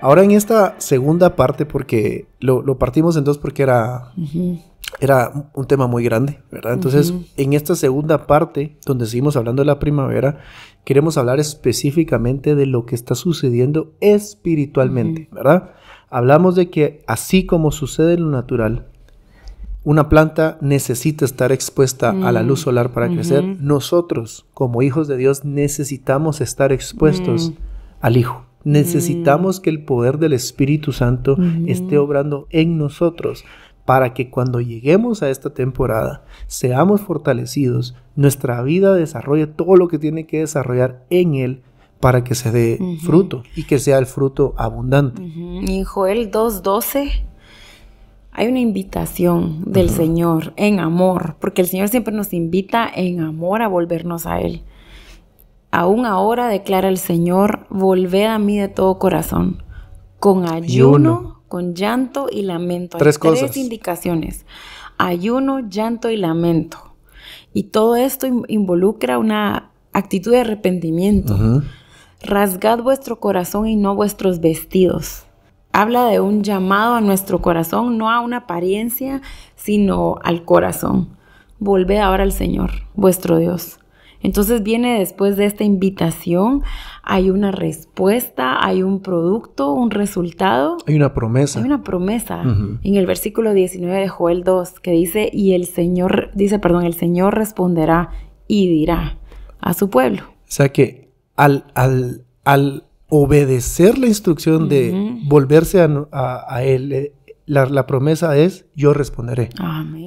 Ahora en esta segunda parte, porque lo, lo partimos en dos porque era, era un tema muy grande, ¿verdad? Entonces, en esta segunda parte, donde seguimos hablando de la primavera, queremos hablar específicamente de lo que está sucediendo espiritualmente, ¿verdad? Hablamos de que así como sucede en lo natural, una planta necesita estar expuesta a la luz mm. solar para crecer. Nosotros, como hijos de Dios, necesitamos estar expuestos mm. al Hijo. Necesitamos mm. que el poder del Espíritu Santo esté obrando en nosotros para que cuando lleguemos a esta temporada seamos fortalecidos, nuestra vida desarrolle todo lo que tiene que desarrollar en Él para que se dé fruto y que sea el fruto abundante. Y Joel 2.12 hay una invitación del Señor en amor, porque el Señor siempre nos invita en amor a volvernos a Él. Aún ahora declara el Señor, volved a mí de todo corazón, con ayuno, con llanto y lamento. Tres Hay tres indicaciones. Ayuno, llanto y lamento. Y todo esto involucra una actitud de arrepentimiento. Rasgad vuestro corazón y no vuestros vestidos habla de un llamado a nuestro corazón, no a una apariencia, sino al corazón. Volved ahora al Señor, vuestro Dios. Entonces viene después de esta invitación, hay una respuesta, hay un producto, un resultado. Hay una promesa. Hay una promesa en el versículo 19 de Joel 2 que dice, y el Señor, dice, perdón, el Señor responderá y dirá a su pueblo. O sea que al, al, al obedecer la instrucción de volverse a, Él, eh, la, promesa es, yo responderé.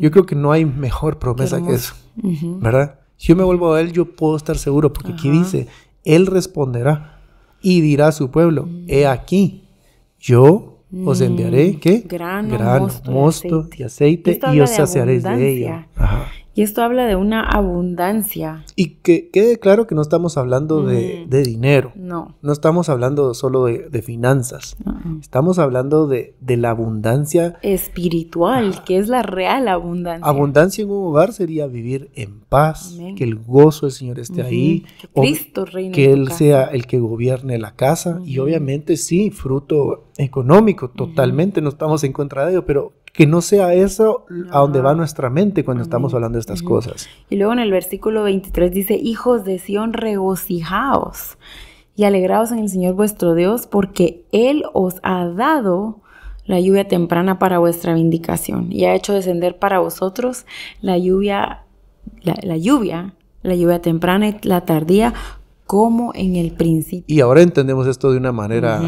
Yo creo que no hay mejor promesa que eso, ¿verdad? Si yo me vuelvo a Él, yo puedo estar seguro, porque aquí dice, Él responderá y dirá a su pueblo, he aquí, yo os enviaré, ¿qué? Grano, mosto, y aceite, y, os saciaréis de ella. Ajá. Y esto habla de una abundancia. Y que quede claro que no estamos hablando de, dinero. No. No estamos hablando solo de, finanzas. Estamos hablando de, la abundancia espiritual, que es la real abundancia. Abundancia en un hogar sería vivir en paz, que el gozo del Señor esté ahí. Que Cristo reine. Que Él sea el que gobierne la casa. Y obviamente sí, fruto económico, totalmente. No estamos en contra de ello, pero que no sea eso a donde va nuestra mente cuando estamos hablando de estas cosas. Y luego en el versículo 23 dice, hijos de Sión, regocijaos y alegraos en el Señor vuestro Dios, porque Él os ha dado la lluvia temprana para vuestra vindicación y ha hecho descender para vosotros la lluvia, la, lluvia, la lluvia temprana y la tardía, como en el principio. Y ahora entendemos esto de una manera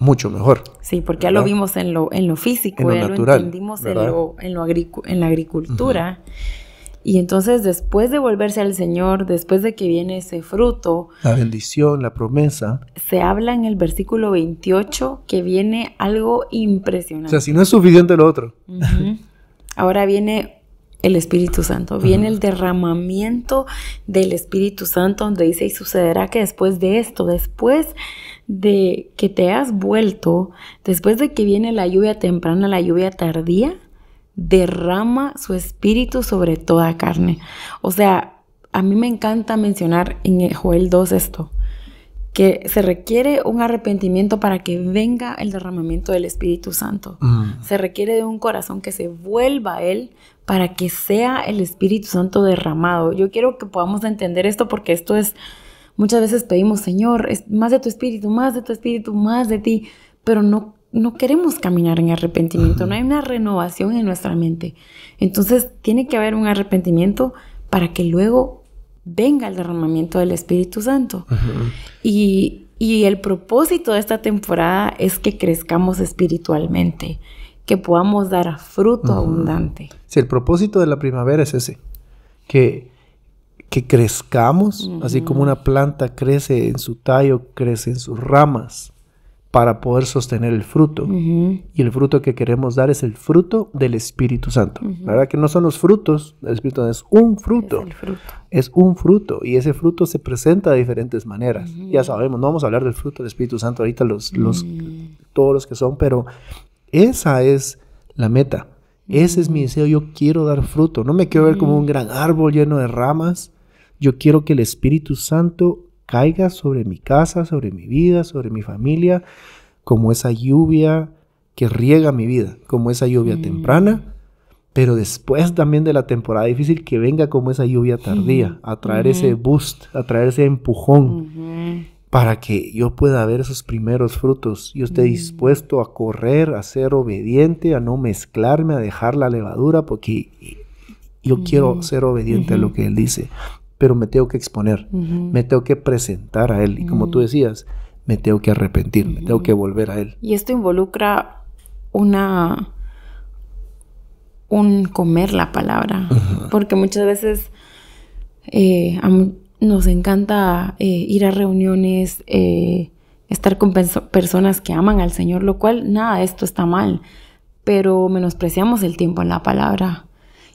mucho mejor. Sí, porque ya lo vimos en lo, en lo físico, ya lo entendimos en, lo, en, lo en la agricultura. Y entonces después de volverse al Señor, después de que viene ese fruto, la bendición, la promesa, se habla en el versículo 28 que viene algo impresionante. O sea, si no es suficiente lo otro. Ahora viene el Espíritu Santo, viene el derramamiento del Espíritu Santo donde dice y sucederá que después de esto, después de que te has vuelto, después de que viene la lluvia temprana, la lluvia tardía, derrama su espíritu sobre toda carne. O sea, a mí me encanta mencionar en Joel 2 esto, que se requiere un arrepentimiento para que venga el derramamiento del Espíritu Santo. Mm. Se requiere de un corazón que se vuelva a Él para que sea el Espíritu Santo derramado. Yo quiero que podamos entender esto porque esto es Muchas veces pedimos, Señor, más de tu espíritu, más de tu espíritu, más de ti, pero no, no queremos caminar en arrepentimiento, no hay una renovación en nuestra mente. Entonces tiene que haber un arrepentimiento para que luego venga el derramamiento del Espíritu Santo. y, el propósito de esta temporada es que crezcamos espiritualmente, que podamos dar fruto abundante. Sí, el propósito de la primavera es ese, que que crezcamos, así como una planta crece en su tallo, crece en sus ramas para poder sostener el fruto. Y el fruto que queremos dar es el fruto del Espíritu Santo. ¿Verdad? Que no son los frutos del Espíritu Santo, es un fruto. Es, fruto. es un fruto. Y ese fruto se presenta de diferentes maneras. Ya sabemos, no vamos a hablar del fruto del Espíritu Santo ahorita, los, los, todos los que son, pero esa es la meta. Ese es mi deseo. Yo quiero dar fruto. No me quiero ver como un gran árbol lleno de ramas yo quiero que el Espíritu Santo caiga sobre mi casa, sobre mi vida, sobre mi familia, como esa lluvia que riega mi vida, como esa lluvia Mm. temprana, pero después también de la temporada difícil que venga como esa lluvia tardía, a traer ese boost, a traer ese empujón para que yo pueda ver esos primeros frutos. Yo esté dispuesto a correr, a ser obediente, a no mezclarme, a dejar la levadura, porque yo quiero ser obediente a lo que Él dice, pero me tengo que exponer, me tengo que presentar a Él. Y como tú decías, me tengo que arrepentir, me tengo que volver a Él. Y esto involucra una un comer la palabra. Porque muchas veces eh, a nos encanta eh, ir a reuniones, eh, estar con perso- personas que aman al Señor, lo cual nada esto está mal. Pero menospreciamos el tiempo en la palabra.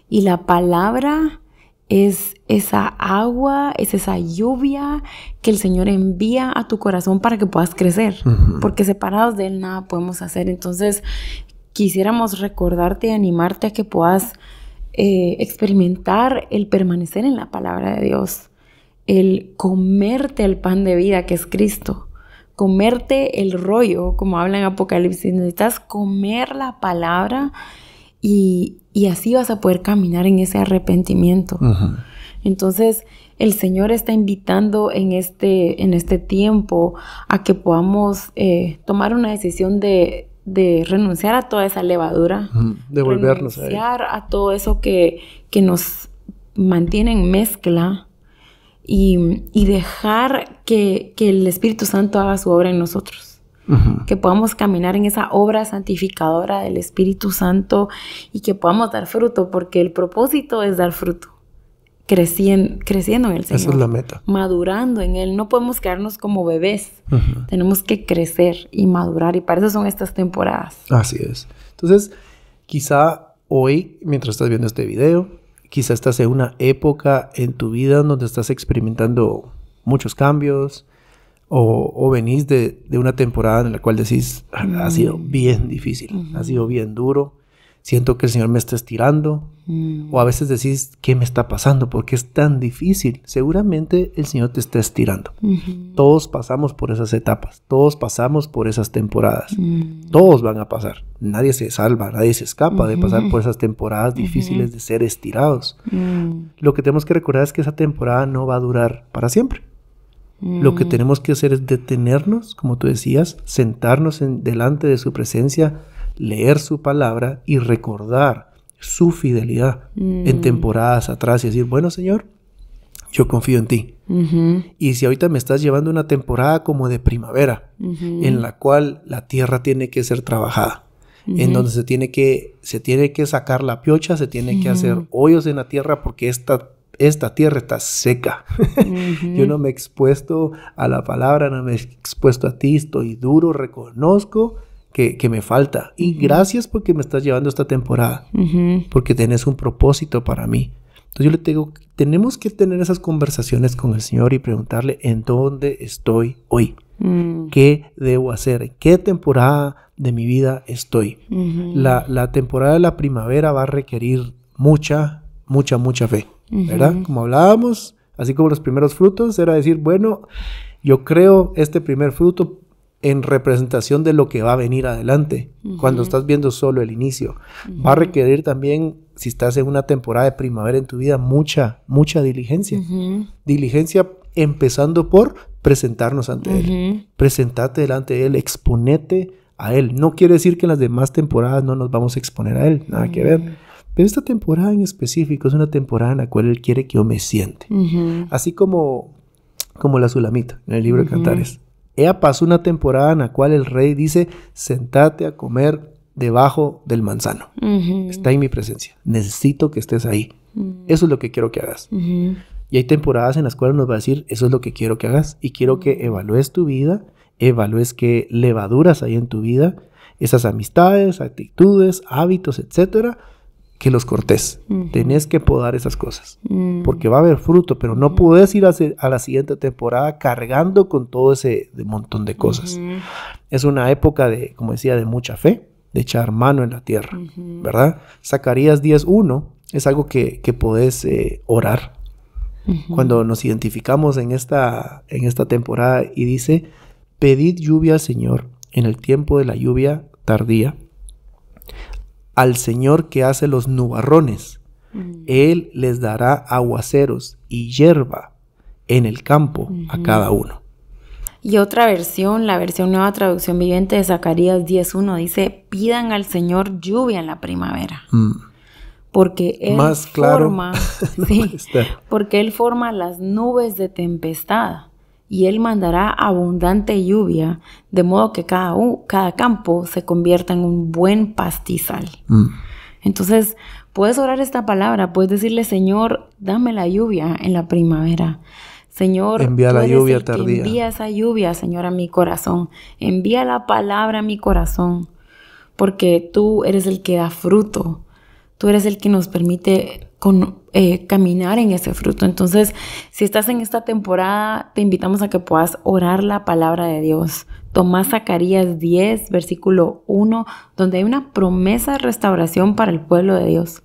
Y la palabra es esa agua, es esa lluvia que el Señor envía a tu corazón para que puedas crecer. Porque separados de Él nada podemos hacer. Entonces, quisiéramos recordarte y animarte a que puedas eh, experimentar el permanecer en la palabra de Dios, el comerte el pan de vida que es Cristo, comerte el rollo, como habla en Apocalipsis, necesitas comer la palabra y, y así vas a poder caminar en ese arrepentimiento. Entonces, el Señor está invitando en este, en este tiempo a que podamos eh, tomar una decisión de, de renunciar a toda esa levadura, Ujú. Devolvernos a Él. renunciar a todo eso que, que nos mantiene en mezcla y, y dejar que, que el Espíritu Santo haga su obra en nosotros. Que podamos caminar en esa obra santificadora del Espíritu Santo y que podamos dar fruto, porque el propósito es dar fruto, creciendo, creciendo en el Señor Esa es la meta. madurando en Él. No podemos quedarnos como bebés. Tenemos que crecer y madurar. Y para eso son estas temporadas. Así es. Entonces, quizá hoy, mientras estás viendo este video, quizá estás en una época en tu vida donde estás experimentando muchos cambios o, o venís de, de una temporada en la cual decís, "Ah, ha sido bien difícil, ha sido bien duro, siento que el Señor me está estirando, Mm. o a veces decís, ¿qué me está pasando? ¿Por qué es tan difícil? Seguramente el Señor te está estirando. Todos pasamos por esas etapas, todos pasamos por esas temporadas. Mm. Todos van a pasar. Nadie se salva, nadie se escapa de pasar por esas temporadas difíciles de ser estirados. Mm. Lo que tenemos que recordar es que esa temporada no va a durar para siempre. Lo que tenemos que hacer es detenernos, como tú decías, sentarnos en, delante de su presencia, leer su palabra y recordar su fidelidad en temporadas atrás y decir, bueno Señor, yo confío en ti. Y si ahorita me estás llevando una temporada como de primavera, en la cual la tierra tiene que ser trabajada, en donde se tiene que se tiene que sacar la piocha, se tiene que hacer hoyos en la tierra porque esta esta tierra está seca. Yo no me he expuesto a la palabra, no me he expuesto a ti, estoy duro, reconozco que, que me falta. Y gracias porque me estás llevando esta temporada, porque tenés un propósito para mí. Entonces yo le digo, tenemos que tener esas conversaciones con el Señor y preguntarle en dónde estoy hoy. Mm. ¿Qué debo hacer? ¿En qué temporada de mi vida estoy? La, la temporada de la primavera va a requerir mucha, mucha, mucha fe, ¿verdad? Como hablábamos, así como los primeros frutos, era decir, bueno, yo creo este primer fruto en representación de lo que va a venir adelante, cuando estás viendo solo el inicio. Va a requerir también, si estás en una temporada de primavera en tu vida, mucha, mucha diligencia. Diligencia empezando por presentarnos ante Él. Ujú. Presentate delante de Él, exponete a Él. No quiere decir que en las demás temporadas no nos vamos a exponer a Él, nada que ver. Pero esta temporada en específico es una temporada en la cual Él quiere que yo me siente. Así como, como la Sulamita en el libro de Cantares. Ella pasó una temporada en la cual el rey dice, sentate a comer debajo del manzano. Está en mi presencia. Necesito que estés ahí. Eso es lo que quiero que hagas. Y hay temporadas en las cuales nos va a decir, eso es lo que quiero que hagas. Y quiero que evalúes tu vida, evalúes qué levaduras hay en tu vida, esas amistades, actitudes, hábitos, etcétera, que los cortes. Tenés que podar esas cosas. Mm. Porque va a haber fruto, pero no puedes ir a, la siguiente temporada cargando con todo ese de montón de cosas. Es una época de, como decía, de mucha fe, de echar mano en la tierra, ¿verdad? Zacarías 10.1 es algo que, que podés eh, orar cuando nos identificamos en esta, en esta temporada y dice, pedid lluvia al Señor en el tiempo de la lluvia tardía, al Señor que hace los nubarrones. Mm. Él les dará aguaceros y hierba en el campo a cada uno. Y otra versión, la versión nueva traducción viviente de Zacarías 10.1 dice, pidan al Señor lluvia en la primavera. Mm. Porque él forma, porque él forma las nubes de tempestad y él mandará abundante lluvia, de modo que cada, cada campo se convierta en un buen pastizal. Mm. Entonces, puedes orar esta palabra, puedes decirle, Señor, dame la lluvia en la primavera. Señor, envía la lluvia tardía. Envía esa lluvia, Señor, a mi corazón. Envía la palabra a mi corazón, porque tú eres el que da fruto. Tú eres el que nos permite con, eh, caminar en ese fruto. Entonces, si estás en esta temporada, te invitamos a que puedas orar la palabra de Dios. Tomás Zacarías 10, versículo 1, donde hay una promesa de restauración para el pueblo de Dios.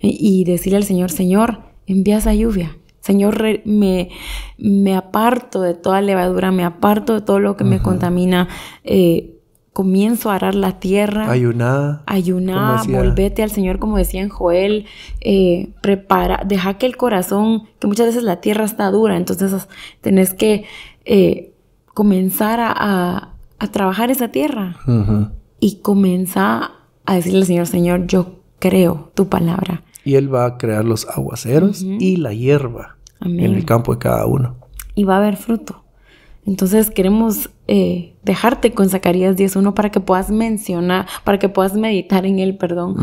Y, decirle al Señor, Señor, envía esa lluvia. Señor, me, me aparto de toda levadura, me aparto de todo lo que me contamina. Eh, comienzo a arar la tierra. Ayuná. Ayuná, volvete al Señor, como decía en Joel, eh, prepara, deja que el corazón, que muchas veces la tierra está dura, entonces tenés que eh, comenzar a, trabajar esa tierra y comenzar a decirle al Señor, Señor, yo creo tu palabra. Y Él va a crear los aguaceros y la hierba en el campo de cada uno. Y va a haber fruto. Entonces queremos eh, dejarte con Zacarías 10.1 para que puedas mencionar, para que puedas meditar en él, perdón,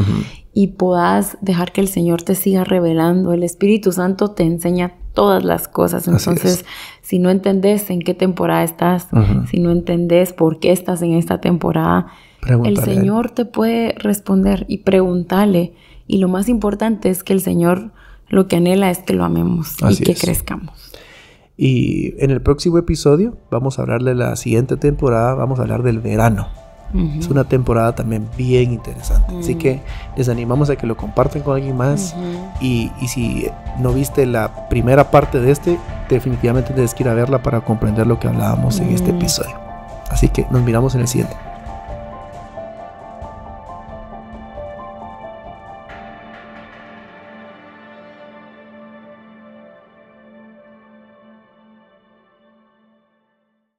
y puedas dejar que el Señor te siga revelando. El Espíritu Santo te enseña todas las cosas. Entonces, si no entendés en qué temporada estás, si no entendés por qué estás en esta temporada, el Señor te puede responder y preguntarle. Y lo más importante es que el Señor lo que anhela es que lo amemos y que crezcamos. Y en el próximo episodio vamos a hablar de la siguiente temporada, vamos a hablar del verano. Es una temporada también bien interesante. Así que les animamos a que lo compartan con alguien más. y, si no viste la primera parte de este, definitivamente tienes que ir a verla para comprender lo que hablábamos en este episodio. Así que nos miramos en el siguiente.